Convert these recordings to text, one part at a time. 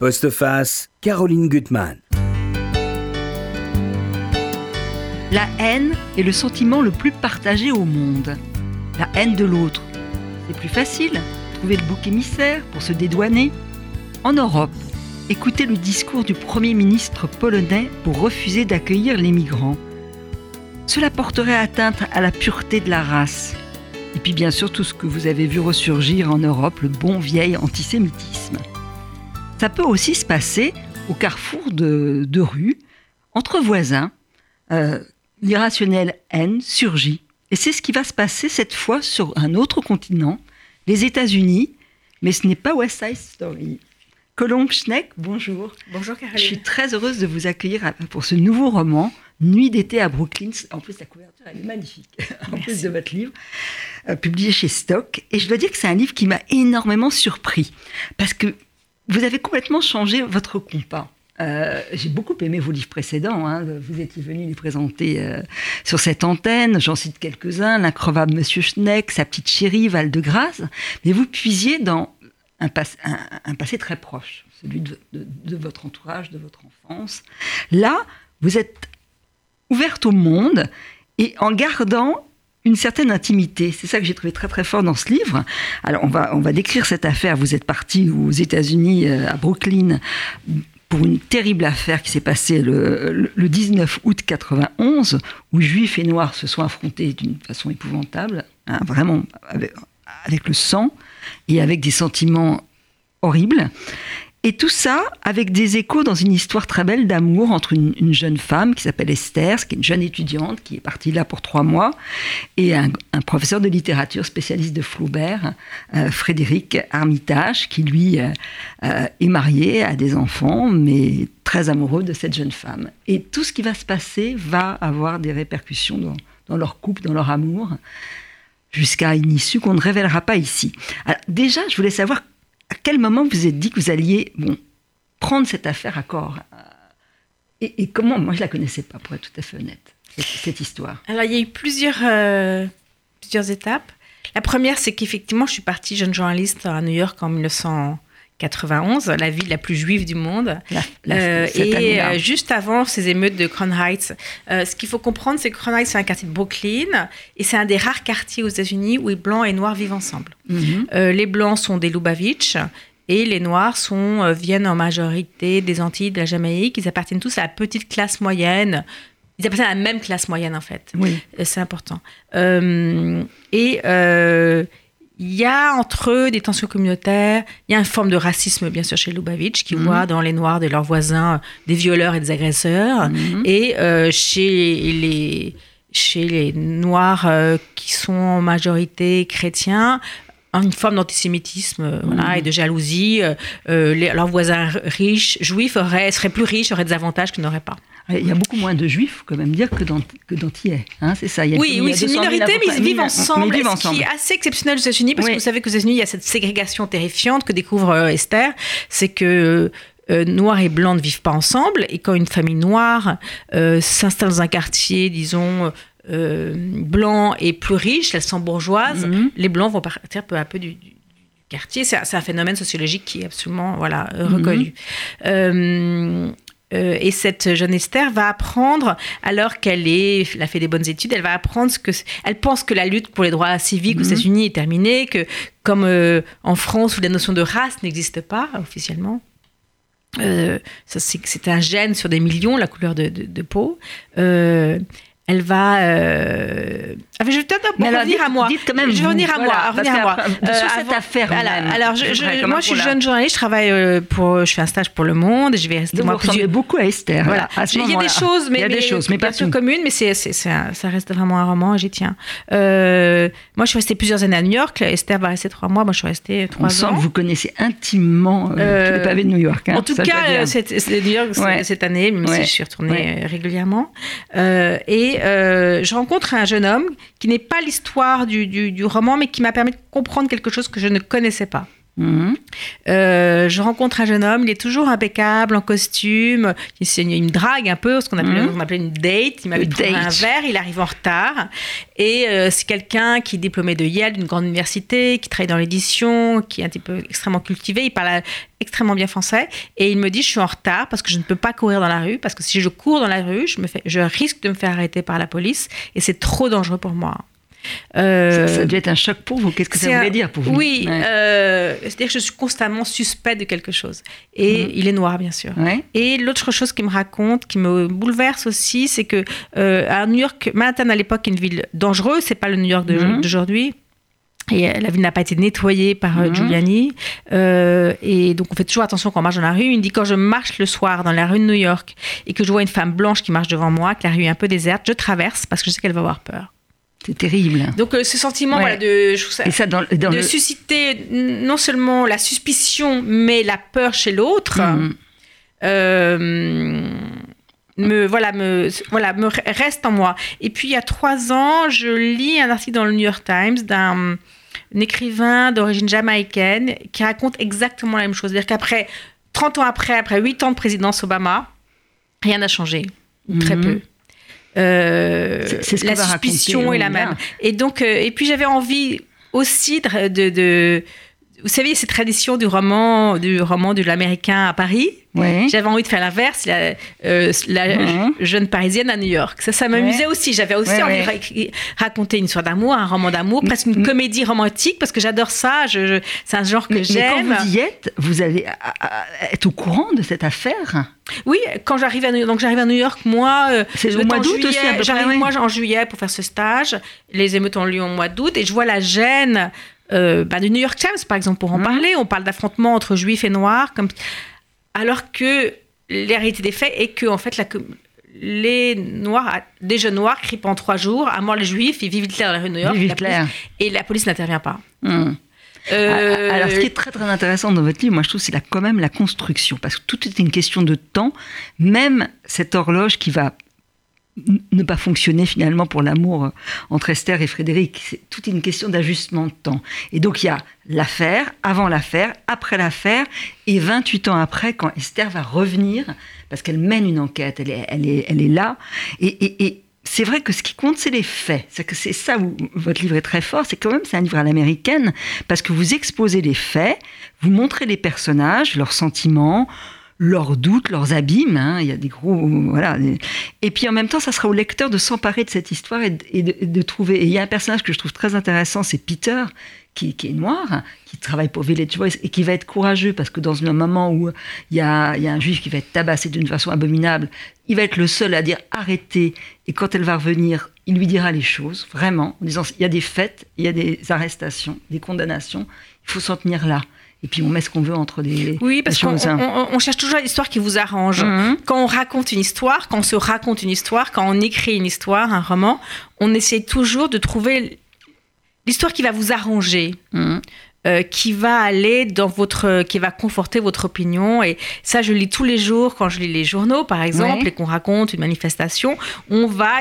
Postface, Caroline Gutmann. La haine est le sentiment le plus partagé au monde. La haine de l'autre. C'est plus facile, trouver le bouc émissaire pour se dédouaner. En Europe, écoutez le discours du Premier ministre polonais pour refuser d'accueillir les migrants. Cela porterait atteinte à la pureté de la race. Et puis bien sûr tout ce que vous avez vu ressurgir en Europe, le bon vieil antisémitisme. Ça peut aussi se passer au carrefour de, de rues, entre voisins. Euh, l'irrationnelle haine surgit. Et c'est ce qui va se passer cette fois sur un autre continent, les États-Unis, mais ce n'est pas West Side Story. Colombe Schneck, bonjour. Bonjour Caroline. Je suis très heureuse de vous accueillir pour ce nouveau roman, Nuit d'été à Brooklyn. En plus, la couverture, elle est magnifique, en plus de votre livre, euh, publié chez Stock. Et je dois dire que c'est un livre qui m'a énormément surpris, parce que vous avez complètement changé votre compas. Euh, j'ai beaucoup aimé vos livres précédents. Hein. Vous étiez venu les présenter euh, sur cette antenne. J'en cite quelques-uns L'increvable Monsieur Schneck, Sa petite chérie, Val de Grâce. Mais vous puisiez dans un, un, passé très proche, celui de, de, votre entourage, de votre enfance. Là, vous êtes ouverte au monde et en gardant une certaine intimité. C'est ça que j'ai trouvé très très fort dans ce livre. Alors on va, décrire cette affaire. Vous êtes parti aux États-Unis, euh, à Brooklyn, pour une terrible affaire qui s'est passée le, 19 août 91, où juifs et noirs se sont affrontés d'une façon épouvantable, hein, vraiment avec, le sang et avec des sentiments horribles. Et tout ça avec des échos dans une histoire très belle d'amour entre une, jeune femme qui s'appelle Esther, qui est une jeune étudiante qui est partie là pour trois mois, et un, professeur de littérature spécialiste de Flaubert, euh, Frédéric Armitage, qui lui euh, euh, est marié, a des enfants, mais très amoureux de cette jeune femme. Et tout ce qui va se passer va avoir des répercussions dans, dans leur couple, dans leur amour jusqu'à une issue qu'on ne révélera pas ici. Alors, déjà, je voulais savoir à quel moment vous êtes dit que vous alliez prendre cette affaire à corps et, comment Moi, je la connaissais pas, pour être tout à fait honnête, cette, histoire? Alors, il y a eu plusieurs, euh, plusieurs étapes. La première, c'est qu'effectivement, je suis partie jeune journaliste à New York en 1991, la ville la plus juive du monde. Euh, et euh, juste avant ces émeutes de Crown Heights, ce qu'il faut comprendre, c'est que Crown Heights, c'est un quartier de Brooklyn, et c'est un des rares quartiers aux États-Unis où les blancs et noirs vivent ensemble. Mhm. les blancs sont des Lubavitch, et les Noirs sont, euh, viennent en majorité des Antilles, de la Jamaïque. Ils appartiennent tous à la petite classe moyenne. Ils appartiennent à la même classe moyenne, en fait. Oui. Euh, c'est important. Euh, et il y a entre eux des tensions communautaires. Il y a une forme de racisme, bien sûr, chez Lubavitch, qui mhm. voit dans les Noirs de leurs voisins des violeurs et des agresseurs. Mhm. Et chez les chez les Noirs qui sont en majorité chrétiens, une forme d'antisémitisme euh, voilà, et de jalousie. Euh, euh, leurs voisins riches, juifs, auraient, seraient plus riches, auraient des avantages qu'ils n'auraient pas. Il y a beaucoup moins de juifs, quand même dire, que d'antillais. Hein, c'est ça. oui, oui c'est une minorité, mais ils vivent ensemble. Ils Ce qui est assez exceptionnel aux États-Unis, parce que vous savez qu'aux États-Unis, il y a cette ségrégation terrifiante que découvre Esther. C'est que noirs et blancs ne vivent pas ensemble. Et quand une famille noire s'installe dans un quartier, disons, euh, blancs et plus riches, elles sont bourgeoises, mhm. les blancs vont partir peu à peu du, quartier. C'est un phénomène sociologique qui est absolument voilà, mhm. reconnu. Euh, euh, et cette jeune Esther va apprendre, alors qu'elle est, elle a fait des bonnes études, elle va apprendre ce que, elle pense que la lutte pour les droits civiques aux mhm. États-Unis est terminée, que comme en France où la notion de race n'existe pas officiellement, c'est un gène sur des millions, la couleur de, de, de peau elle va. Euh... je vais peut-être revenir à moi. Dites quand même je vais revenir à moi. Revenir à moi. Euh, sur cette affaire. alors, je, moi, je suis jeune journaliste. Je travaille euh, pour. Je fais un stage pour Le Monde. Je vais rester. Donc, moi, vous beaucoup à Esther. Voilà. il y a des choses, mais, il y a des choses, mais pas tout. communes, mais c'est, ça reste vraiment un roman. J'y tiens. Euh, moi, je suis restée plusieurs années à New York. Esther va rester trois mois. Moi, je suis restée trois ans. On sent que vous connaissez intimement les pavés de New York. Hein, en tout cas, c'est New York cette année, même si je suis retournée régulièrement. Et euh, je rencontre un jeune homme qui n'est pas l'histoire du, roman, mais qui m'a permis de comprendre quelque chose que je ne connaissais pas. Mhm. Euh, je rencontre un jeune homme, il est toujours impeccable, en costume, il, me drague un peu, ce qu'on appelait, mhm. appelait, une date, il m'avait trouvé un verre, il arrive en retard, et euh, c'est quelqu'un qui est diplômé de Yale, d'une grande université, qui travaille dans l'édition, qui est un petit peu extrêmement cultivé, il parle extrêmement bien français, et il me dit je suis en retard parce que je ne peux pas courir dans la rue, parce que si je cours dans la rue, je, me fais, je risque de me faire arrêter par la police, et c'est trop dangereux pour moi. Euh, ça, a dû être un choc pour vous. Qu'est-ce que ça voulait dire pour vous Oui, euh, c'est-à-dire que je suis constamment suspect de quelque chose. Et mhm. il est noir, bien sûr. Et l'autre chose qu'il me raconte, qui me bouleverse aussi, c'est que euh, à New York, Manhattan à l'époque est une ville dangereuse. C'est pas le New York mhm. d'aujourd'hui. Et la ville n'a pas été nettoyée par mhm. Giuliani. et donc, on fait toujours attention quand on marche dans la rue. Il me dit quand je marche le soir dans la rue de New York et que je vois une femme blanche qui marche devant moi, que la rue est un peu déserte, je traverse parce que je sais qu'elle va avoir peur. C'est terrible. Donc euh, ce sentiment de, de susciter non seulement la suspicion, mais la peur chez l'autre, mm. euh, me, voilà, me, voilà, me reste en moi. Et puis il y a trois ans, je lis un article dans le New York Times d'un écrivain d'origine jamaïcaine qui raconte exactement la même chose. C'est-à-dire qu'après, 30 ans après, après 8 ans de présidence Obama, rien n'a changé, très mm. peu. Euh, la suspicion est la même. Et donc, euh, et puis j'avais envie aussi de, de, vous savez, cette tradition du roman, du roman de l'américain à Paris. J'avais envie de faire l'inverse, la, euh, jeune parisienne à New York. Ça, ça m'amusait aussi. J'avais aussi envie de raconter une histoire d'amour, un roman d'amour, presque une comédie romantique, parce que j'adore ça. Je, c'est un genre que j'aime. Mais quand vous y êtes, vous allez être au courant de cette affaire? Oui, quand j'arrive à New York, donc j'arrive à New York, moi, euh, c'est au mois d'août aussi. J'arrive moi en juillet pour faire ce stage. Les émeutes ont lieu au mois d'août, et je vois la gêne. Euh, bah, du New York Times, par exemple, pour en mmh. parler. On parle d'affrontements entre juifs et noirs. Comme alors que la réalité des faits est que en fait la, les noirs, des jeunes noirs crient pendant trois jours à mort les juifs, ils vivent Hitler dans la rue de New York, et la police n'intervient pas. Hmm. Euh, alors, ce qui est très très intéressant dans votre livre, moi je trouve, c'est quand même la construction, parce que tout est une question de temps. Même cette horloge qui va ne pas fonctionner finalement pour l'amour entre Esther et Frédéric. C'est toute une question d'ajustement de temps. Et donc il y a l'affaire, avant l'affaire, après l'affaire, et 28 ans après, quand Esther va revenir, parce qu'elle mène une enquête, elle est, là, et, c'est vrai que ce qui compte, c'est les faits. C'est que c'est ça où votre livre est très fort. C'est quand même c'est un livre à l'américaine parce que vous exposez les faits, vous montrez les personnages, leurs sentiments, leurs doutes, leurs abîmes. Hein. il y a des gros. Voilà. Et puis en même temps, ça sera au lecteur de s'emparer de cette histoire et, de, trouver. Et il y a un personnage que je trouve très intéressant, c'est Peter, qui, est noir, qui travaille pour Village Voice et qui va être courageux parce que dans un moment où il y a, y a un juif qui va être tabassé d'une façon abominable, il va être le seul à dire arrêtez. Et quand elle va revenir, il lui dira les choses, vraiment, en disant il y a des faits, il y a des arrestations, des condamnations, il faut s'en tenir là et puis on met ce qu'on veut entre des oui parce qu'on on, cherche toujours l'histoire qui vous arrange mhm. quand on raconte une histoire quand on se raconte une histoire quand on écrit une histoire un roman on essaie toujours de trouver l'histoire qui va vous arranger mhm. euh, qui va aller dans votre, qui va conforter votre opinion. Et ça, je lis tous les jours quand je lis les journaux, par exemple, et qu'on raconte une manifestation. On va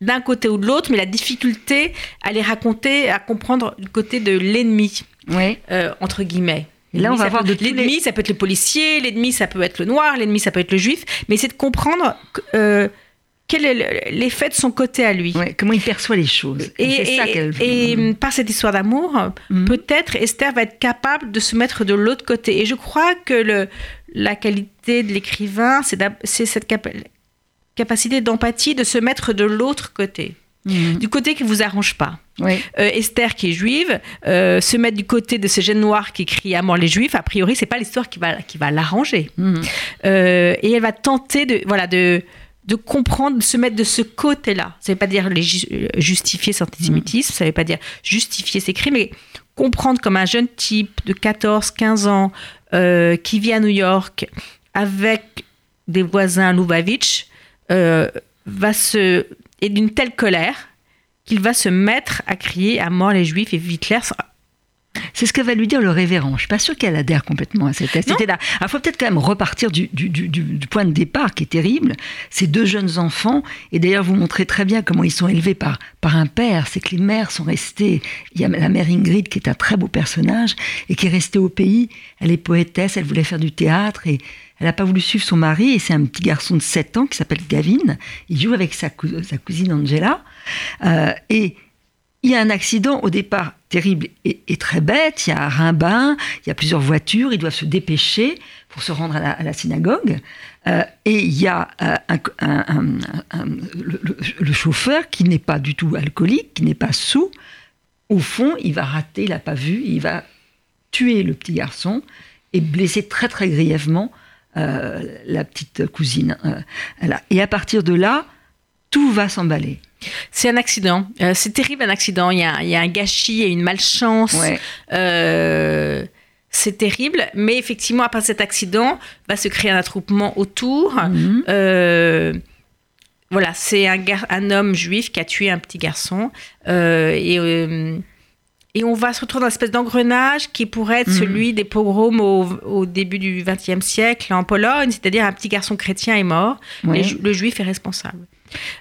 d'un côté ou de l'autre, mais la difficulté à les raconter, à comprendre du côté de l'ennemi oui. Euh, entre guillemets. là, on va voir de l'ennemi, ça peut être le policier, l'ennemi, ça peut être le noir, l'ennemi, ça peut être le juif, mais c'est de comprendre euh, quel est l'effet de son côté à lui. comment il perçoit les choses. Et, ça et, par cette histoire d'amour, mhm. peut-être Esther va être capable de se mettre de l'autre côté. Et je crois que le, la qualité de l'écrivain, c'est cette capacité d'empathie de se mettre de l'autre côté. Mhm. Du côté qui vous arrange pas. Euh, Esther, qui est juive, euh, se mettre du côté de ces jeunes noirs qui crient à mort les juifs, a priori, c'est pas l'histoire qui va, qui va l'arranger. Mhm. Euh, et elle va tenter de, voilà, de, de comprendre, de se mettre de ce côté-là. Ça ne veut pas dire les justifier son antisémitisme, ça ne veut pas dire justifier ses crimes, mais comprendre comme un jeune type de 14, 15 ans qui vit à New York avec des voisins Lubavitch va se. Et d'une telle colère qu'il va se mettre à crier à mort les juifs et Hitler C'est ce que va lui dire le révérend. Je suis pas sûre qu'elle adhère complètement à cette idée-là. Il faut peut-être quand même repartir du, point de départ qui est terrible. Ces deux jeunes enfants, et d'ailleurs vous montrez très bien comment ils sont élevés par, par un père, c'est que les mères sont restées. Il y a la mère Ingrid qui est un très beau personnage et qui est restée au pays. Elle est poétesse, elle voulait faire du théâtre et elle n'a pas voulu suivre son mari et c'est un petit garçon de 7 ans qui s'appelle Gavin. Il joue avec sa, cousine Angela. Euh, et il y a un accident au départ terrible et, très bête. Il y a un rimbin, il y a plusieurs voitures, ils doivent se dépêcher pour se rendre à la, synagogue. Euh, et il y a euh, le, chauffeur qui n'est pas du tout alcoolique, qui n'est pas sous. Au fond, il va rater, il n'a pas vu, il va tuer le petit garçon et blesser très très grièvement la petite cousine. Et à partir de là, tout va s'emballer. C'est un accident. Euh, c'est terrible un accident. Il y, a, un gâchis et une malchance. Euh, c'est terrible. Mais effectivement, après cet accident, va se créer un attroupement autour. Mhm. Euh, voilà, c'est un, un, homme juif qui a tué un petit garçon. et, et on va se retrouver dans une espèce d'engrenage qui pourrait être mhm. celui des pogroms au, début du XXe siècle en Pologne, c'est-à-dire un petit garçon chrétien est mort, le juif est responsable.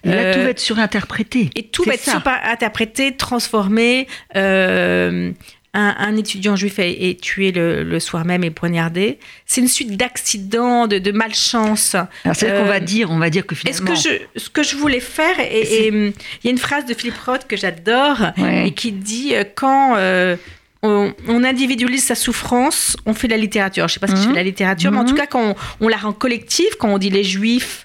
Et là, tout va être surinterprété. Et tout va être surinterprété, transformé. Euh, un, étudiant juif est, tué le, soir même et poignardé. C'est une suite d'accidents, de, de malchance. Alors c'est ce qu'on va euh, dire, on va dire que finalement. Ce que je, ce que je voulais faire, et il y a une phrase de Philippe Roth que j'adore et qui dit euh, quand on, individualise sa souffrance, on fait la littérature. Je ne sais pas que je fais la littérature, mais en tout mhm. cas quand on, on, la rend collective, quand on dit les juifs euh,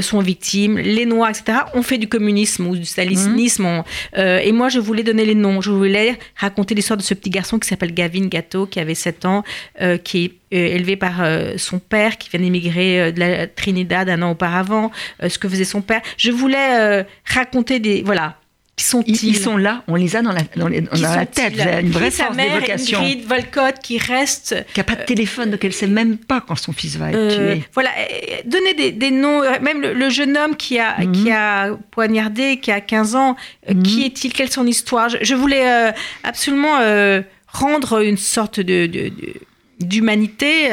sont victimes, les Noirs, etc. On fait du communisme ou du stalinisme. Mhm. Euh, et moi, je voulais donner les noms. Je voulais raconter l'histoire de ce petit garçon qui s'appelle Gavin Gatto, qui avait 7 ans, euh, qui est élevé par son père, qui vient d'émigrer de la Trinidad un an auparavant, ce que faisait son père. Je voulais raconter des... Voilà, sont-ils ils, sont là, on les a dans la, dans, la tête. une vraie force d'évocation. Ingrid Volcott qui reste. Qui n'a pas de téléphone, donc elle ne sait même pas quand son fils va être euh, tué. Voilà, donner des, des, noms. Même le, jeune homme qui a, mhm. qui a poignardé, qui a 15 ans, euh, mhm. qui est-il? Quelle est son histoire? Je, voulais euh, absolument rendre une sorte de, d'humanité,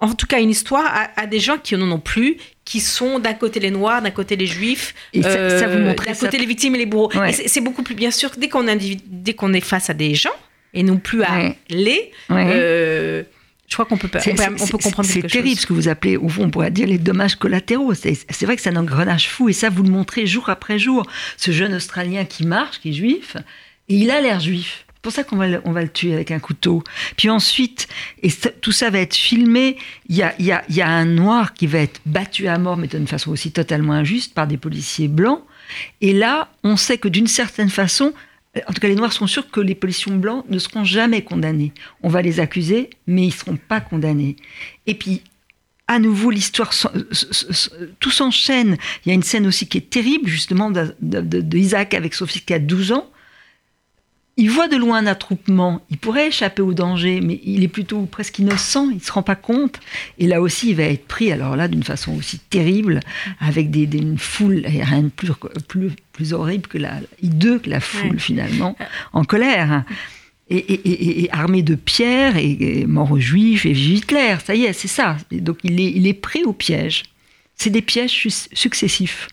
en tout cas une histoire, à, à, des gens qui n'en ont plus, qui sont d'un côté les Noirs, d'un côté les Juifs, euh, d'un côté les victimes et les bourreaux. C'est beaucoup plus bien sûr dès qu'on dès qu'on est face à des gens et non plus à les. Euh, je crois qu'on peut, on peut, on peut comprendre C'est terrible ce que vous appelez, au fond, on pourrait dire les dommages collatéraux. C'est vrai que c'est un engrenage fou, et ça, vous le montrez jour après jour. Ce jeune Australien qui marche, qui est juif, et il a l'air juif pour ça qu'on va, on va le tuer avec un couteau. Puis ensuite, et tout ça va être filmé, il y a, y, a, un noir qui va être battu à mort, mais d'une façon aussi totalement injuste, par des policiers blancs. Et là, on sait que d'une certaine façon, en tout cas les noirs sont sûrs que les policiers blancs ne seront jamais condamnés. On va les accuser, mais ils ne seront pas condamnés. Et puis, à nouveau, l'histoire, tout s'enchaîne. Il y a une scène aussi qui est terrible, justement, d'Isaac avec fils qui a 12 ans il voit de loin un attroupement, il pourrait échapper au danger, mais il est plutôt presque innocent, il ne se rend pas compte. Et là aussi, il va être pris, alors là, d'une façon aussi terrible, avec des, une foule, et rien de plus, plus, plus horrible que la, hideux que la foule, finalement, en colère. Et, armé de pierres, et, mort aux juifs, et Hitler, ça y est, c'est ça. donc il est, il est pris au piège. C'est des pièges successifs.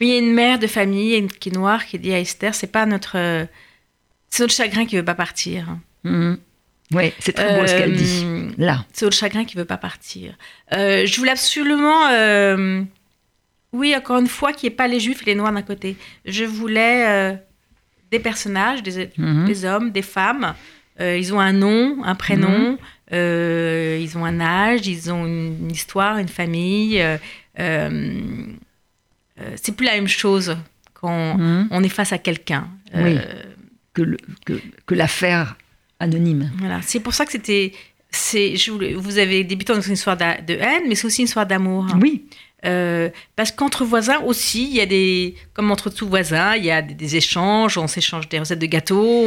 Il y a une mère de famille qui est noire qui dit à Esther, c'est pas notre c'est notre chagrin qui veut pas partir. Mhm. Oui, c'est très beau ce qu'elle dit. Euh, là. C'est notre chagrin qui veut pas partir. Euh, je voulais absolument, euh, oui, encore une fois, qu'il n'y ait pas les juifs et les noirs d'un côté. Je voulais des personnages, des, mhm. des, hommes, des femmes. ils ont un nom, un prénom, mhm. ils ont un âge, ils ont une, histoire, une famille. c'est plus la même chose quand on est face à quelqu'un. Oui que, que, l'affaire anonyme. Voilà, c'est pour ça que c'était. Vous avez débuté dans une histoire de haine, mais c'est aussi une histoire d'amour. Oui. Euh, parce qu'entre voisins aussi, il y a des, comme entre tous voisins, il y a des, échanges, on s'échange des recettes de gâteaux,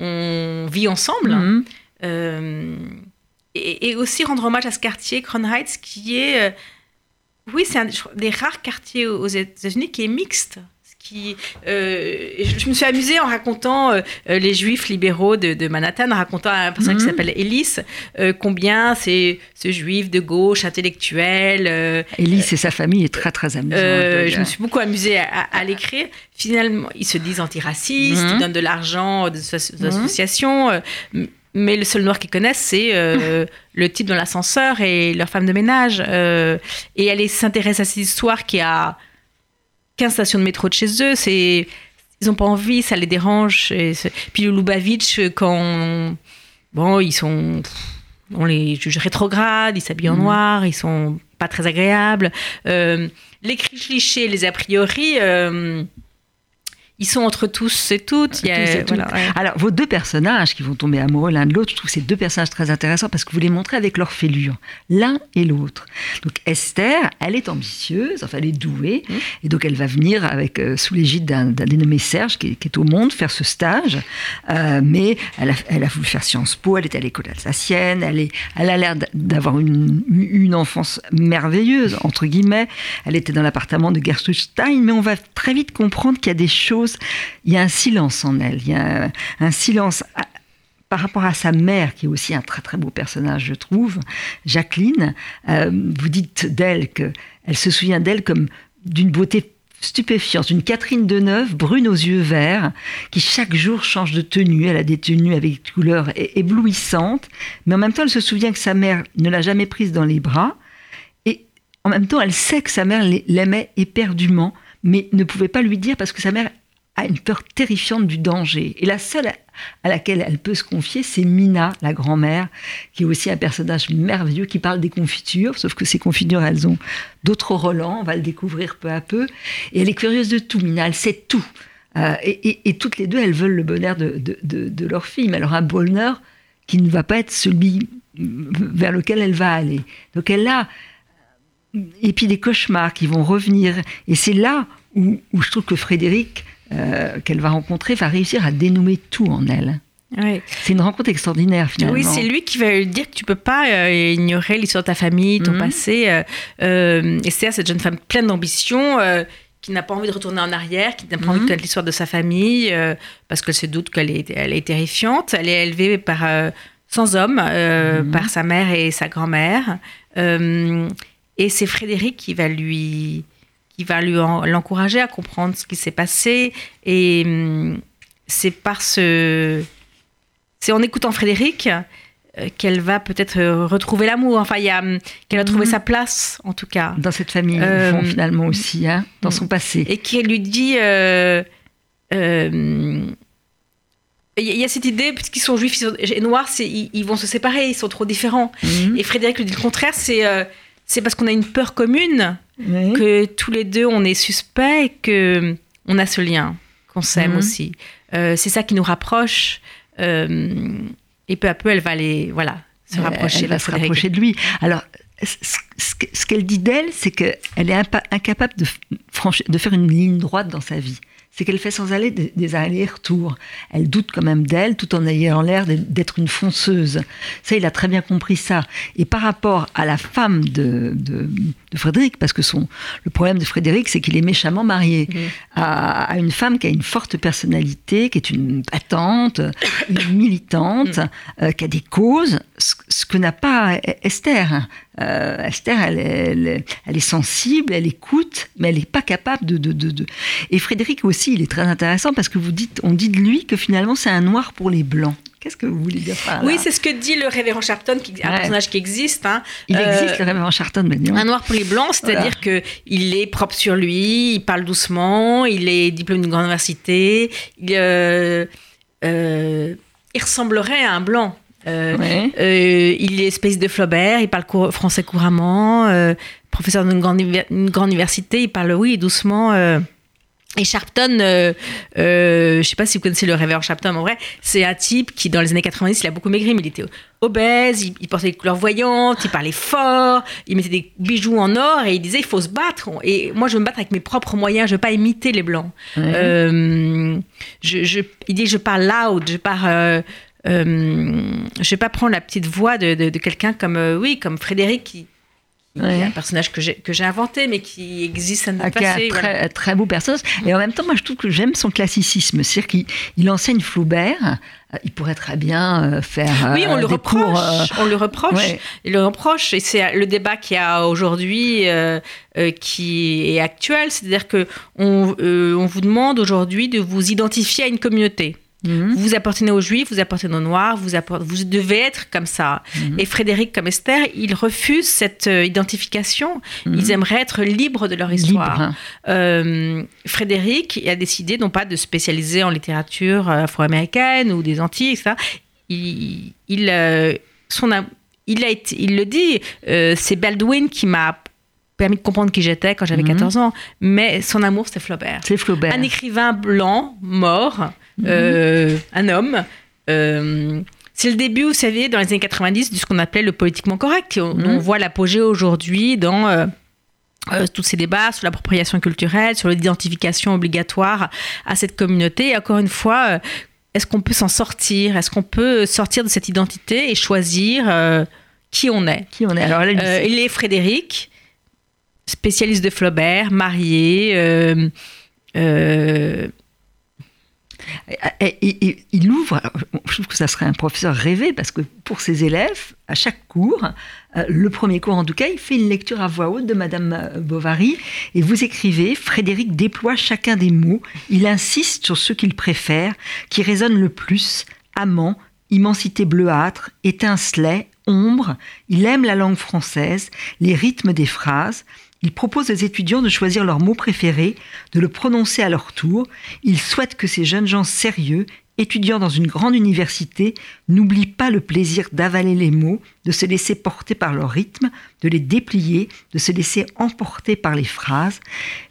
on, vit ensemble. Mhm. Euh, et, aussi rendre hommage à ce quartier, Crown Heights, qui est, euh, oui, c'est un des rares quartiers aux États-Unis qui est mixte qui, je, me suis amusée en racontant les juifs libéraux de, Manhattan, en racontant un personnage qui mhm. s'appelle Ellis, combien c'est ce juif de gauche, intellectuel. Ellis et sa famille est très très amusante. je me suis beaucoup amusée à, l'écrire. Finalement, ils se disent antiracistes, ils mhm. donnent de l'argent aux mhm. associations mais le seul noir qu'ils connaissent, c'est euh, le type dans l'ascenseur et leur femme de ménage. Euh, et elle s'intéresse à cette histoire qui a 15 stations de métro de chez eux. C'est, ils n'ont pas envie, ça les dérange. puis le Lubavitch, quand. Bon, ils sont. On les juge rétrogrades, ils s'habillent en mhm. noir, ils sont pas très agréables. Euh, les clichés, les a priori ils sont entre tous et toutes. Alors, vos deux personnages qui vont tomber amoureux l'un de l'autre, je trouve ces deux personnages très intéressants parce que vous les montrez avec leur fêlure, l'un et l'autre. Donc, Esther, elle est ambitieuse, enfin, elle est douée, mmh. et donc elle va venir avec, euh, sous l'égide d'un dénommé Serge qui est, au monde faire ce stage, euh, mais elle a, elle a, voulu faire Sciences Po, elle est à l'école alsacienne, elle, est, elle a l'air d'avoir une, une enfance merveilleuse, entre guillemets. Elle était dans l'appartement de Gertrude Stein, mais on va très vite comprendre qu'il y a des choses il y a un silence en elle, il y a un, silence par rapport à sa mère, qui est aussi un très très beau personnage, je trouve, Jacqueline, euh, vous dites d'elle qu'elle se souvient d'elle comme d'une beauté stupéfiante, une Catherine Deneuve, brune aux yeux verts, qui chaque jour change de tenue. Elle a des tenues avec des couleurs éblouissantes, mais en même temps, elle se souvient que sa mère ne l'a jamais prise dans les bras. Et en même temps, elle sait que sa mère l'aimait éperdument, mais ne pouvait pas lui dire parce que sa mère a une peur terrifiante du danger. Et la seule à laquelle elle peut se confier, c'est Mina, la grand-mère, qui est aussi un personnage merveilleux qui parle des confitures, sauf que ces confitures, elles ont d'autres relents, on va le découvrir peu à peu. Et elle est curieuse de tout, Mina, elle sait tout. Euh, et, toutes les deux, elles veulent le bonheur de, de, leur fille, mais alors un bonheur qui ne va pas être celui vers lequel elle va aller. Donc elle a, et puis des cauchemars qui vont revenir. Et c'est là où, où je trouve que Frédéric euh, qu'elle va rencontrer va réussir à dénouer tout en elle. C'est une rencontre extraordinaire finalement. Oui, c'est lui qui va lui dire que tu peux pas euh, ignorer l'histoire de ta famille, ton mhm. passé. Euh, euh Esther, cette jeune femme pleine d'ambition, qui n'a pas envie de retourner en arrière, qui n'a pas envie de mhm. connaître l'histoire de sa famille, parce qu'elle se doute qu'elle est, elle est terrifiante. Elle est élevée par sans homme, mhm. par sa mère et sa grand-mère. et c'est Frédéric qui va lui qui va lui l'encourager à comprendre ce qui s'est passé. Et hum, c'est par ce, c'est en écoutant Frédéric euh, qu'elle va peut-être euh, retrouver l'amour. Enfin, y a hum, qu'elle va trouver mhm. sa place, en tout cas. Dans cette famille, euh, finalement aussi, hein, dans son passé. Et qui lui dit. Il y a cette idée, puisqu'ils sont juifs et noirs, ils, ils, vont se séparer, ils sont trop différents. Mhm. Et Frédéric lui dit le contraire, c'est c'est parce qu'on a une peur commune que tous les deux on est suspects et que on a ce lien, qu'on s'aime mhm. aussi. Euh, c'est ça qui nous rapproche. Euh, et peu à peu, elle va aller, voilà, se rapprocher. Elle va se rapprocher de lui. Alors, ce qu'elle dit d'elle, c'est qu'elle est incapable de, de faire une ligne droite dans sa vie c'est qu'elle fait sans aller des, allers-retours. Elle doute quand même d'elle, tout en ayant l'air d'être une fonceuse. Ça, il a très bien compris ça. Et par rapport à la femme de, Frédéric, parce que son, le problème de Frédéric, c'est qu'il est méchamment marié à, une femme qui a une forte personnalité, qui est une battante, une militante, mm. euh, qui a des causes, ce, que n'a pas Esther. Euh, Esther, elle, est sensible, elle écoute, mais elle n'est pas capable de, de, Et Frédéric aussi, il est très intéressant parce que vous dites, on dit de lui que finalement c'est un noir pour les blancs. Qu'est-ce que vous voulez dire par là? Oui, c'est ce que dit le révérend Sharpton, qui, un personnage qui existe. Hein. Il existe, le révérend Sharpton, mais Un noir pour les blancs, c'est-à-dire qu'il que il est propre sur lui, il parle doucement, il est diplômé d'une grande université, il, euh, euh, il ressemblerait à un blanc. Euh, il est espèce de Flaubert, il parle français couramment, professeur d'une grande, grande, université, il parle, oui, doucement. Et Sharpton, euh, euh, je sais pas si vous connaissez le révérend Sharpton, en vrai, c'est un type qui, dans les années 90, il a beaucoup maigri, mais il était obèse, il, portait des couleurs voyantes, il parlait fort, il mettait des bijoux en or et il disait il faut se battre. Et moi, je veux me battre avec mes propres moyens, je veux pas imiter les blancs. Euh, je, il dit je parle loud, je parle. Euh, euh, je vais pas prendre la petite voix de, de, quelqu'un comme oui comme Frédéric qui, un personnage que j'ai, que j'ai inventé, mais qui existe à notre passé. Un très, très beau personnage. Et en même temps, moi, je trouve que j'aime son classicisme. C'est-à-dire qu'il il enseigne Flaubert. Euh, il pourrait très bien euh, faire. Oui, on le reproche. on le reproche. Il le reproche. Et c'est le débat qu'il y a aujourd'hui qui est actuel. C'est-à-dire que on, on vous demande aujourd'hui de vous identifier à une communauté. Mhm. Vous appartenez aux Juifs, vous appartenez aux Noirs, vous, vous devez être comme ça. Mhm. Et Frédéric, comme Esther, ils refusent cette euh, identification. Mhm. Ils aimeraient être libres de leur histoire. Euh, Frédéric a décidé non pas de spécialiser en littérature euh, afro-américaine ou des Antilles, etc. Il, il, son, il, a été, il le dit, c'est Baldwin qui m'a permis de comprendre qui j'étais quand j'avais 14 ans. Mais son amour, c'était Flaubert. C'est Flaubert. Un écrivain blanc, mort, Mhm. Euh, un homme. Euh, c'est le début, vous savez, dans les années 90, de ce qu'on appelait le politiquement correct. On, mhm. voit l'apogée aujourd'hui dans euh, tous ces débats sur l'appropriation culturelle, sur l'identification obligatoire à cette communauté. Et encore une fois, est-ce qu'on peut s'en sortir? Est-ce qu'on peut sortir de cette identité et choisir qui on est? Qui on est Alors, Il est Frédéric, spécialiste de Flaubert, marié. Et, il ouvre, je trouve que ça serait un professeur rêvé parce que pour ses élèves, à chaque cours, euh, le premier cours en tout cas, il fait une lecture à voix haute de Madame euh, Bovary et vous écrivez, Frédéric déploie chacun des mots, il insiste sur ceux qu'il préfère, qui résonnent le plus, amant, immensité bleuâtre, étincelet, ombre, il aime la langue française, les rythmes des phrases, il propose aux étudiants de choisir leur mot préféré, de le prononcer à leur tour. Il souhaite que ces jeunes gens sérieux, étudiants dans une grande université, n'oublient pas le plaisir d'avaler les mots, de se laisser porter par leur rythme, de les déplier, de se laisser emporter par les phrases,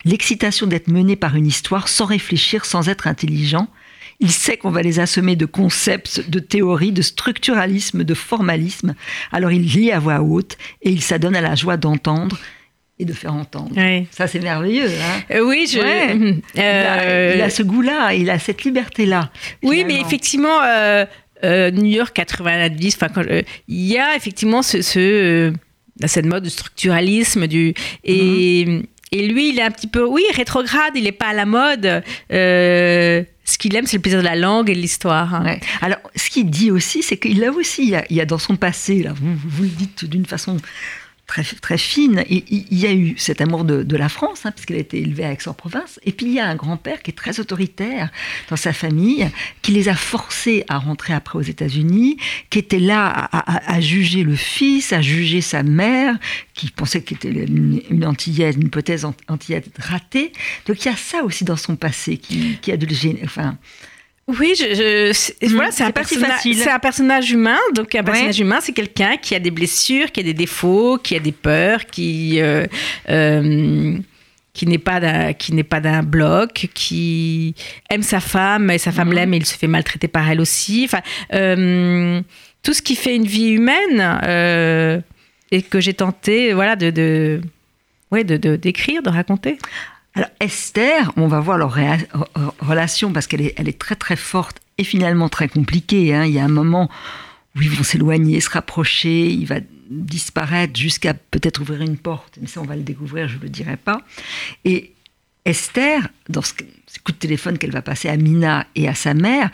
l'excitation d'être mené par une histoire sans réfléchir, sans être intelligent. Il sait qu'on va les assommer de concepts, de théories, de structuralisme, de formalisme. Alors il lit à voix haute et il s'adonne à la joie d'entendre et de faire entendre. Ça, c'est merveilleux. Hein euh, oui, je... Euh, il, a, ce goût-là, il a cette liberté-là. Oui, mais effectivement, euh, New York 90, il y a effectivement ce, cette mode de structuralisme. Du, et, mhm. et, lui, il est un petit peu, oui, rétrograde, il n'est pas à la mode. ce qu'il aime, c'est le plaisir de la langue et de l'histoire. Hein. Alors, ce qu'il dit aussi, c'est qu'il a aussi, il y a, dans son passé, là, vous, vous le dites d'une façon très, très fine. Et il y a eu cet amour de, la France, hein, puisqu'elle a été élevée à Aix-en-Provence. Et puis il y a un grand-père qui est très autoritaire dans sa famille, qui les a forcés à rentrer après aux États-Unis, qui était là à, juger le fils, à juger sa mère, qui pensait qu'il était une, une, antillaise, une hypothèse antillaise ratée. Donc il y a ça aussi dans son passé qui, qui a de enfin, oui, je, mhm. voilà, c'est un, un, personnage humain. Donc, un personnage humain, c'est quelqu'un qui a des blessures, qui a des défauts, qui a des peurs, qui. Euh, euh, qui n'est pas d'un qui n'est pas d'un bloc qui aime sa femme et sa femme mhm. l'aime et il se fait maltraiter par elle aussi enfin euh, tout ce qui fait une vie humaine et que j'ai tenté voilà de, de ouais de d'écrire de, raconter alors Esther, on va voir leur relation parce qu'elle est, très très forte et finalement très compliquée. Hein. Il y a un moment où ils vont s'éloigner, se rapprocher, il va disparaître jusqu'à peut-être ouvrir une porte, mais ça on va le découvrir, je ne le dirai pas. Et Esther, dans ce coup de téléphone qu'elle va passer à Mina et à sa mère,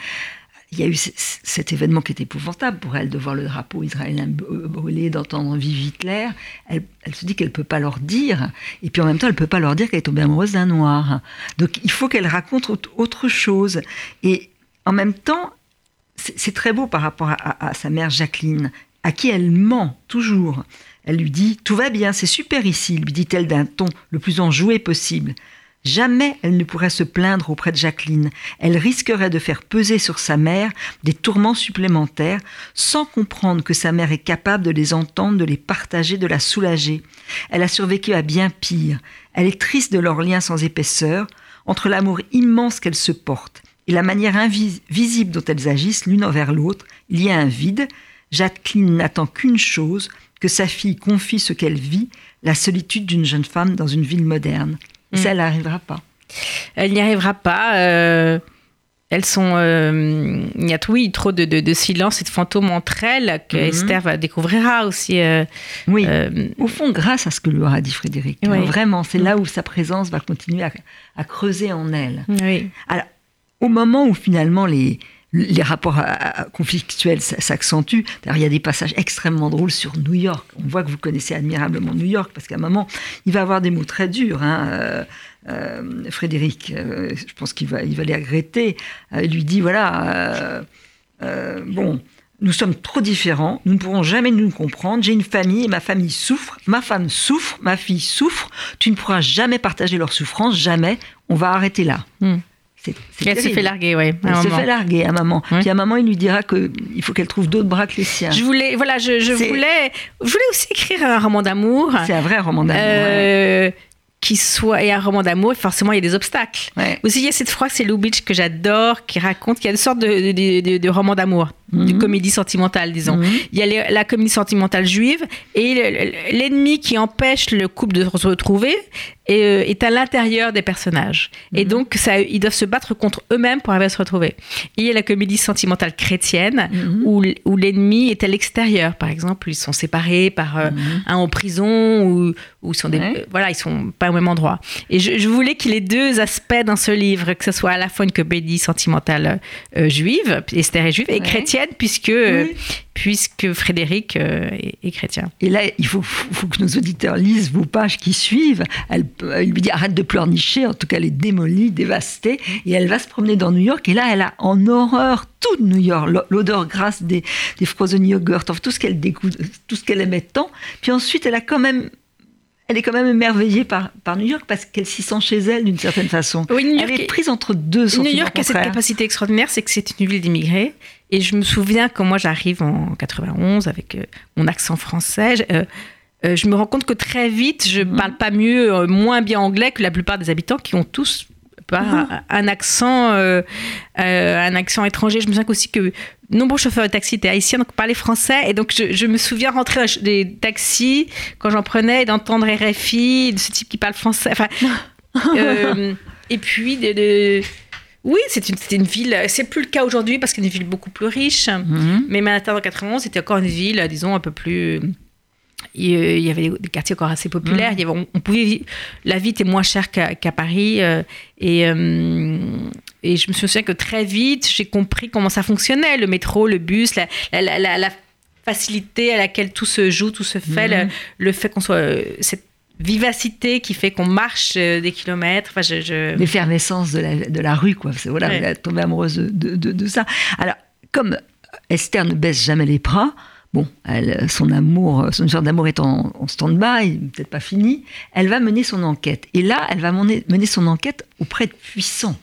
il y a eu cet événement qui est épouvantable pour elle de voir le drapeau israélien brûler, d'entendre Vive Hitler. Elle, se dit qu'elle ne peut pas leur dire, et puis en même temps, elle ne peut pas leur dire qu'elle est tombée amoureuse d'un noir. Donc il faut qu'elle raconte autre chose. Et en même temps, c'est très beau par rapport à, sa mère Jacqueline, à qui elle ment toujours. Elle lui dit Tout va bien, c'est super ici, lui dit-elle d'un ton le plus enjoué possible. Jamais elle ne pourrait se plaindre auprès de Jacqueline. Elle risquerait de faire peser sur sa mère des tourments supplémentaires sans comprendre que sa mère est capable de les entendre, de les partager, de la soulager. Elle a survécu à bien pire. Elle est triste de leur lien sans épaisseur, entre l'amour immense qu'elles se portent et la manière invisible dont elles agissent l'une envers l'autre. Il y a un vide. Jacqueline n'attend qu'une chose, que sa fille confie ce qu'elle vit, la solitude d'une jeune femme dans une ville moderne. Ça, mm. elle n'arrivera pas. Elle n'y arrivera pas. Euh, elles sont. Euh, il y a oui, trop de, de, silence et de fantômes entre elles que mhm. Esther va découvrira aussi. Euh, oui. Au fond, grâce à ce que lui aura dit Frédéric. Vraiment, c'est là où sa présence va continuer à, à creuser en elle. Oui. Alors, au moment où finalement les, les rapports conflictuels s'accentuent. D'ailleurs, il y a des passages extrêmement drôles sur New York. On voit que vous connaissez admirablement New York, parce qu'à un moment, il va avoir des mots très durs. Hein. Euh, Frédéric, euh, je pense qu'il va, il va les regretter, euh, il lui dit voilà, bon, nous sommes trop différents, nous ne pourrons jamais nous comprendre, j'ai une famille et ma famille souffre, ma femme souffre, ma fille souffre, tu ne pourras jamais partager leur souffrance, jamais, on va arrêter là. Elle se fait larguer, oui. Elle se fait larguer à maman. Puis à maman, il lui dira qu'il faut qu'elle trouve d'autres bras que les siens. Je voulais, voilà, je, je voulais, je voulais aussi écrire un roman d'amour. C'est un vrai roman d'amour. Euh, qui soit et un roman d'amour, forcément il y a des obstacles. Aussi il y a cette phrase, c'est Lubitsch que j'adore, qui raconte qu'il y a une sorte de, de, de roman d'amour de mhm. comédie sentimentale, disons. Mhm. Il y a la comédie sentimentale juive et l'ennemi qui empêche le couple de se retrouver est, euh, est à l'intérieur des personnages. Et mhm. donc, ça, ils doivent se battre contre eux-mêmes pour arriver à se retrouver. Et il y a la comédie sentimentale chrétienne où, où l'ennemi est à l'extérieur. Par exemple, ils sont séparés par euh, un en prison ou, ou ils sont des, euh, voilà, ils sont pas au même endroit. Et je, voulais qu'il y ait deux aspects dans ce livre, que ce soit à la fois une comédie sentimentale juive, Esther est juive, et chrétienne puisque, puisque Frédéric est, chrétien. Et là, il faut, faut, que nos auditeurs lisent vos pages qui suivent. Lui dit arrête de pleurnicher, en tout cas elle est démolie, dévastée, et elle va se promener dans New York, et là elle a en horreur tout New York, l'odeur grasse des, des frozen yogurt, tout ce qu'elle tout ce qu'elle aimait tant. Puis ensuite, elle a quand même elle est quand même émerveillée par, par New York parce qu'elle s'y sent chez elle d'une certaine façon. Oui, elle est prise entre deux sentiments New York a cette capacité extraordinaire, c'est que c'est une ville d'immigrés. Et je me souviens quand moi j'arrive en 91 avec euh, mon accent français, je, euh, euh, je me rends compte que très vite, je ne mhm. parle pas mieux, moins bien anglais que la plupart des habitants qui ont tous ah. un accent, un accent étranger. Je me souviens aussi que nombreux chauffeurs de taxi étaient haïtiens, donc parlaient français. Et donc, je, me souviens rentrer dans des taxis, quand j'en prenais, d'entendre RFI, de ce type qui parle français. Enfin, euh, et puis, de, oui, c'est une, une, ville. C'est plus le cas aujourd'hui parce que c'est une ville beaucoup plus riche. Mm-hmm. Mais Manhattan en 91, c'était encore une ville, disons, un peu plus il y avait des quartiers encore assez populaires. Mmh. on, pouvait, la vie était moins chère qu'à Paris. Euh, et, euh, et je me souviens que très vite, j'ai compris comment ça fonctionnait le métro, le bus, la, la, facilité à laquelle tout se joue, tout se fait, mmh. le, fait qu'on soit. Euh, cette vivacité qui fait qu'on marche des kilomètres. Enfin, je, L'effervescence de la, de la rue, quoi. Voilà, est tombée amoureuse de, de, de ça. Alors, comme Esther ne baisse jamais les bras, Bon, elle, son amour, son histoire d'amour est en, stand-by, peut-être pas fini. Elle va mener son enquête. Et là, elle va mener, mener son enquête auprès de puissants.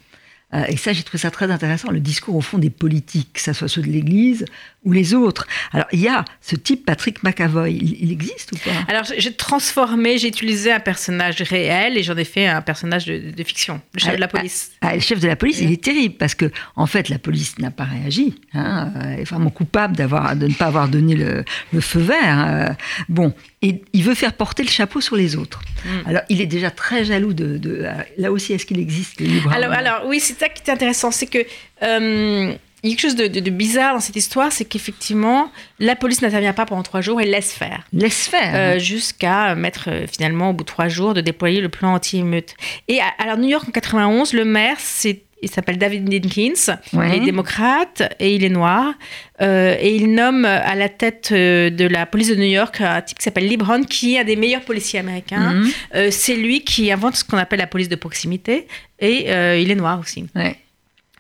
Euh, et ça, j'ai trouvé ça très intéressant, le discours au fond des politiques, que ce soit ceux de l'Église ou les autres. Alors, il y a ce type, Patrick McAvoy, il, existe ou pas? Alors, j'ai transformé, j'ai utilisé un personnage réel et j'en ai fait un personnage de, fiction, le chef de la police. Ah, ah, le chef de la police, il est terrible parce que, en fait, la police n'a pas réagi. Hein, elle est vraiment coupable d'avoir, de ne pas avoir donné le, feu vert. Hein. bon, et il veut faire porter le chapeau sur les autres. Hmm. Alors, il est déjà très jaloux de. là aussi, est-ce qu'il existe le alors, alors, oui, c'est ça qui est intéressant, c'est que. Euh, il y a quelque chose de, bizarre dans cette histoire, c'est qu'effectivement, la police n'intervient pas pendant trois jours et laisse faire. Laisse faire. Euh, jusqu'à mettre euh, finalement, au bout de trois jours, de déployer le plan anti-émeute. Et alors, New York en 91, le maire, c'est il s'appelle David Dinkins, il est démocrate et il est noir. Euh, et il nomme à la tête de la police de New York un type qui s'appelle Lebron, qui est un des meilleurs policiers américains. Mhm. c'est lui qui invente ce qu'on appelle la police de proximité et il est noir aussi. Ouais.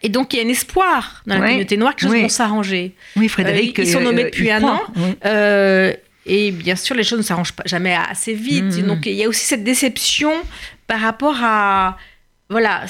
Et donc, il y a un espoir dans la communauté noire que les choses vont s'arranger. Oui, Frédéric. Euh, ils sont nommés euh, depuis un an. Euh, et bien sûr, les choses ne s'arrangent pas jamais assez vite. Mm-hmm. Donc, il y a aussi cette déception par rapport à. Voilà.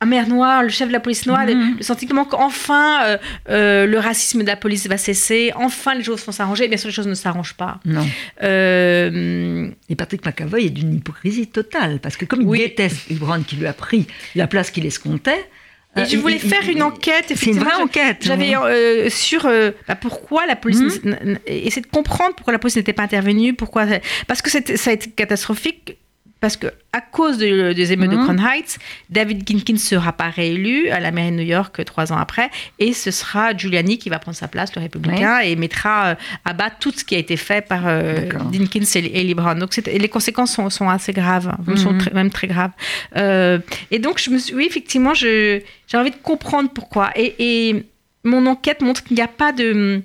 Un maire noir, le chef de la police noire, mm-hmm. le, sentiment qu'enfin le racisme de la police va cesser, enfin les choses vont s'arranger. Bien sûr, les choses ne s'arrangent pas. Non. et Patrick McAvoy est d'une hypocrisie totale, parce que comme il déteste Brown qui lui a pris la place qu'il escomptait, et je voulais faire une enquête. C'est une vraie enquête. J'avais euh, sur euh, bah, pourquoi la police mmh. essayer de comprendre pourquoi la police n'était pas intervenue, pourquoi parce que ça a été catastrophique parce que à cause des émeutes de mhm. Crown Heights, David Ginkin ne sera pas réélu à la mairie de New York trois ans après, et ce sera Giuliani qui va prendre sa place, le républicain, et mettra euh, à bas tout ce qui a été fait par euh, Dinkins et, Lee Brown. Donc les conséquences sont, assez graves, sont mhm. même très graves. Euh, et donc je me suis, oui effectivement, j'ai envie de comprendre pourquoi. et mon enquête montre qu'il n'y a pas de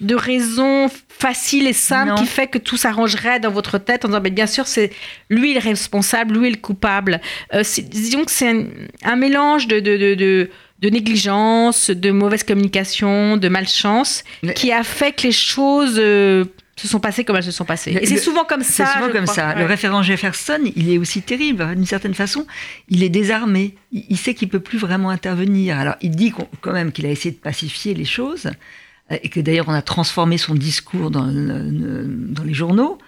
de raison facile et simple qui fait que tout s'arrangerait dans votre tête en disant bien sûr c'est lui le responsable, lui le coupable. Euh, disons que c'est un, mélange de, de, de, négligence, de mauvaise communication, de malchance qui a fait que les choses euh, se sont passées comme elles se sont passées. Et c'est souvent comme ça. C'est souvent comme ça. Le référent Jefferson, il est aussi terrible. D'une certaine façon, il est désarmé. Il, sait qu'il peut plus vraiment intervenir. Alors, il dit quand même qu'il a essayé de pacifier les choses et que d'ailleurs on a transformé son discours dans, dans les journaux,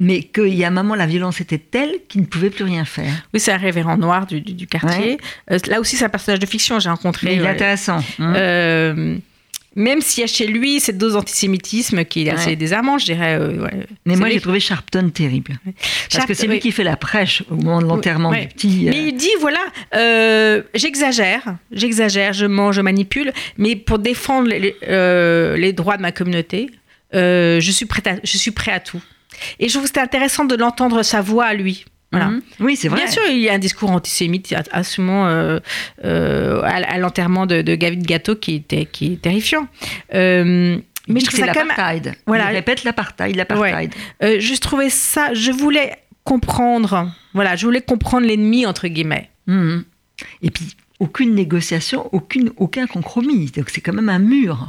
mais qu'il y a un moment, la violence était telle qu'il ne pouvait plus rien faire. Oui, c'est un révérend noir du, du, quartier. Euh, là aussi, c'est un personnage de fiction, j'ai rencontré. il est intéressant. Hein. Euh, même s'il y a chez lui cette dose d'antisémitisme qui est assez désarmant, je dirais. Euh, mais moi, j'ai trouvé Sharpton terrible. Parce que c'est lui qui fait la prêche au moment de l'enterrement du petit. Euh, mais il dit voilà, euh, j'exagère, j'exagère, je mange, je manipule, mais pour défendre les, les droits de ma communauté, je, suis prêt à, je suis prêt à tout. Et je trouve que c'était intéressant de l'entendre sa voix à lui. Mhm. Oui, c'est vrai. Bien sûr, il y a un discours antisémite à, ce moment, euh, euh, à, l'enterrement de, de Gavin Gatto qui était, qui est terrifiant. Euh, mais je trouve ça même. Voilà. Il répète l'apartheid, l'apartheid. je trouvais ça. Je voulais comprendre. Voilà, je voulais comprendre l'ennemi entre guillemets. Mhm. Et puis aucune négociation, aucune, aucun compromis. Donc c'est quand même un mur.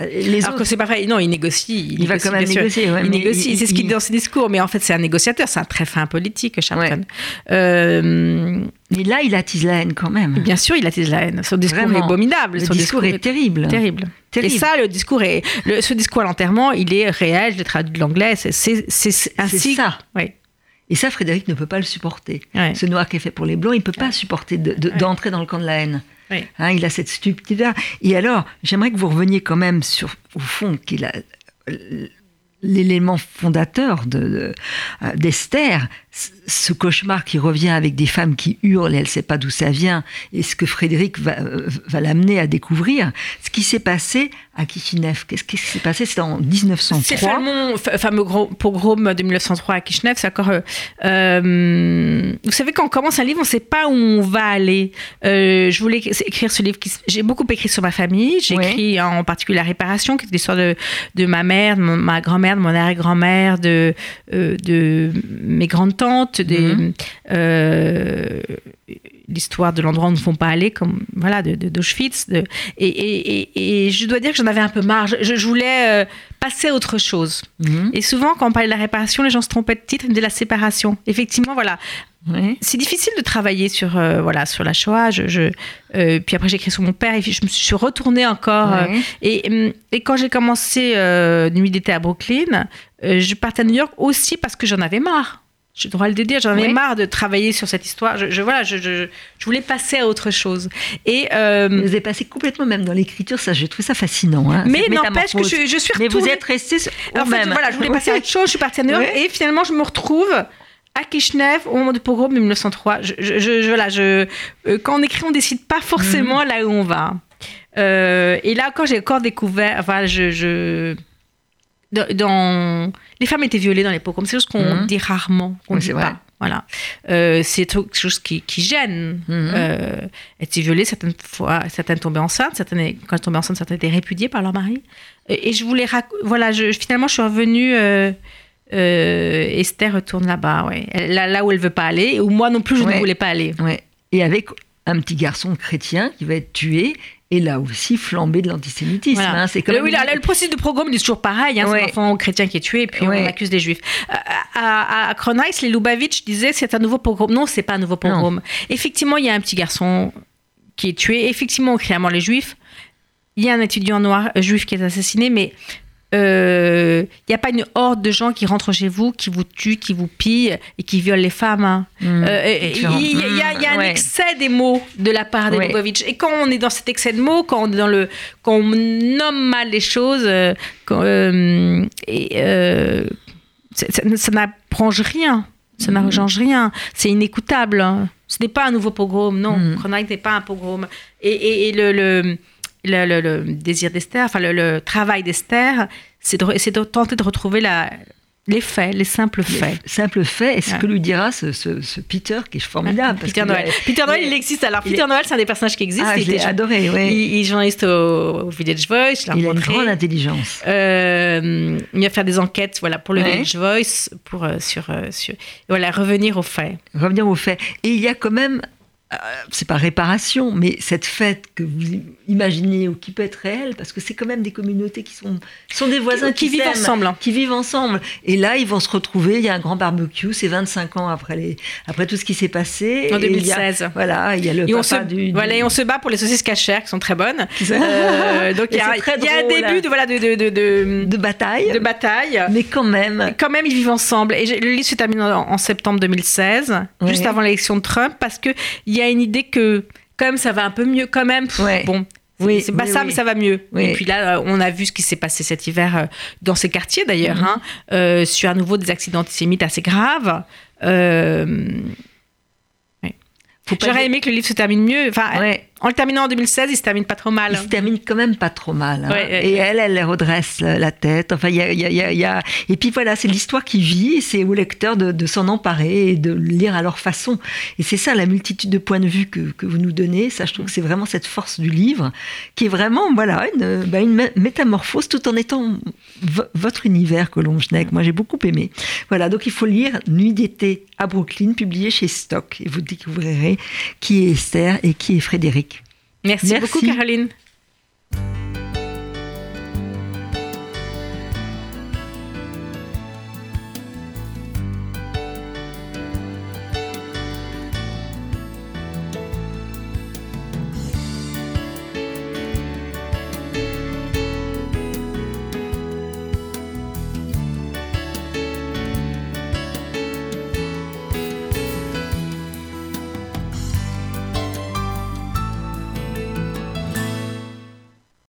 Les Alors que c'est pas vrai. Non, il négocie. Il, va quand même négocier. il négocie. C'est ce qu'il dit dans ses discours. Mais en fait, c'est un négociateur. C'est un très fin politique, Sharpton. Euh, mais là, il attise la haine quand même. Bien sûr, il attise la haine. Son discours est abominable. Le discours, est, terrible. terrible. Et ça, le discours est, ce discours à l'enterrement, il est réel. Je l'ai traduit de l'anglais. C'est ainsi. ça. Oui. Et ça, Frédéric ne peut pas le supporter. Ce noir qui est fait pour les blancs, il ne peut pas supporter d'entrer dans le camp de la haine. Hein, il a cette stupidité. Et alors, j'aimerais que vous reveniez quand même sur, au fond, qu'il a l'élément fondateur euh, d'Esther, de, ce cauchemar qui revient avec des femmes qui hurlent et elle ne sait pas d'où ça vient, et ce que Frédéric va, euh, va l'amener à découvrir, ce qui s'est passé à Kishinev. Qu'est-ce qui s'est passé? C'était en 1903. C'est fameux, fameux pogrom de 1903 à Kishinev. C'est encore. Euh, euh, vous savez, quand on commence un livre, on ne sait pas où on va aller. je voulais écrire ce livre. J'ai beaucoup écrit sur ma famille. J'ai écrit en particulier La Réparation, qui est l'histoire de, de ma mère, de ma grand-mère, de mon arrière-grand-mère, de, de mes grandes des, mhm. euh, l'histoire de l'endroit où ne font pas aller, comme voilà, de, d'Auschwitz. De, et, et, je dois dire que j'en avais un peu marre. Je, voulais euh, passer à autre chose. Mhm. Et souvent, quand on parlait de la réparation, les gens se trompaient de titre, de la séparation. Effectivement, voilà. C'est difficile de travailler sur, euh, voilà, sur la Shoah. Je, puis après, j'ai écrit sur mon père et je me suis retournée encore. et, et, quand j'ai commencé Nuit d'été à Brooklyn, je partais à New York aussi parce que j'en avais marre je dois le dire, j'en ai marre de travailler sur cette histoire. Je, voilà, je, je, voulais passer à autre chose. Et euh, vous avez passé complètement même dans l'écriture, ça, j'ai trouvé ça fascinant. Hein, mais n'empêche que je, je, suis retournée. Mais vous êtes resté en fait, voilà, je voulais passer à autre chose. Je suis partie à New York et finalement, je me retrouve à Kishinev au moment du pogrom de 1903. Je, je, voilà, je, euh, quand on écrit, on décide pas forcément mhm. là où on va. Euh, et là encore, j'ai encore découvert. Enfin, je dans les femmes étaient violées dans les pogroms. C'est quelque chose qu'on mhm. dit rarement, qu'on ne dit pas. Voilà. Euh, c'est quelque chose qui, gêne. Mmh. Euh, être violée, certaines fois, certaines tombaient enceintes, certaines, quand elles tombaient enceintes, certaines étaient répudiées par leur mari. Et, je voulais. Voilà, je, finalement, je suis revenue. Euh, Esther retourne là-bas, ouais. là, là où elle veut pas aller, ou moi non plus, je ne voulais pas aller. Ouais. Et avec un petit garçon chrétien qui va être tué et là aussi flambé de l'antisémitisme. Hein, c'est le, oui, le processus de programme est toujours pareil. Hein, C'est un enfant chrétien qui est tué et puis on accuse les juifs. Euh, à, à les Lubavitch disaient c'est un nouveau pogrom. Non, c'est pas un nouveau pogrom. Effectivement, il y a un petit garçon qui est tué. Effectivement, on crie à mort les juifs. Il y a un étudiant noir euh, juif qui est assassiné, mais il euh, n'y a pas une horde de gens qui rentrent chez vous, qui vous tuent, qui vous pillent et qui violent les femmes. Il y, a, un excès des mots de la part de Et quand on est dans cet excès de mots, quand on, est dans le, quand on nomme mal les choses, euh, euh, et, ça, n'apprend rien. Ça mm. n'arrange rien. C'est inécoutable. Hein. Ce n'est pas un nouveau pogrom, non. Mm. n'est pas un pogrom. Et, le, le, le, désir d'Esther, enfin le, travail d'Esther, c'est de, de, tenter de retrouver la, les faits, les simples faits. Les simples faits, et ce que lui dira ce, Peter qui est formidable. Peter Noël. Peter Noël, il, existe. Alors, Peter Noël, c'est un des personnages qui existe. Ah, il je adoré, oui. Il, est journaliste au, Village Voice. Il a une grande intelligence. Euh, il va faire des enquêtes voilà, pour le Village Voice, pour, euh, sur, euh, sur, voilà, revenir aux faits. Revenir aux faits. Et il y a quand même c'est pas réparation, mais cette fête que vous imaginez ou qui peut être réelle, parce que c'est quand même des communautés qui sont, sont des voisins qui, vivent ensemble. Hein. Qui vivent ensemble. Et là, ils vont se retrouver, il y a un grand barbecue, c'est 25 ans après, les, après tout ce qui s'est passé. En 2016. voilà, il y a le et on se, du, Voilà, et on se bat pour les saucisses cachères qui sont très bonnes. Euh, donc il y, a, il y a un début de, voilà, de, de, de, de, bataille. De bataille. Mais quand même. Quand même, ils vivent ensemble. Et le livre se termine en, septembre 2016, juste avant l'élection de Trump, parce qu'il y a une idée que quand même ça va un peu mieux quand même. Bon, oui, c'est pas ça, mais ça va mieux. Et puis là, euh, on a vu ce qui s'est passé cet hiver euh, dans ces quartiers d'ailleurs, mhm. hein, euh, sur à nouveau des accidents antisémites assez graves. J'aurais aimé que le livre se termine mieux. Enfin, en le terminant en 2016, il se termine pas trop mal. Il se termine quand même pas trop mal. Hein. et elle, elle redresse la tête. Enfin, il y a, y a, Et puis voilà, c'est l'histoire qui vit c'est aux lecteurs de, s'en emparer et de lire à leur façon. Et c'est ça, la multitude de points de vue que, que vous nous donnez. Ça, je trouve que c'est vraiment cette force du livre qui est vraiment, voilà, une, bah, une métamorphose tout en étant votre univers, Colombe Schneck. Moi, j'ai beaucoup aimé. Voilà, donc il faut lire Nuit d'été à Brooklyn, publié chez Stock. Et vous découvrirez qui est Esther et qui est Frédéric. Merci, beaucoup, Caroline.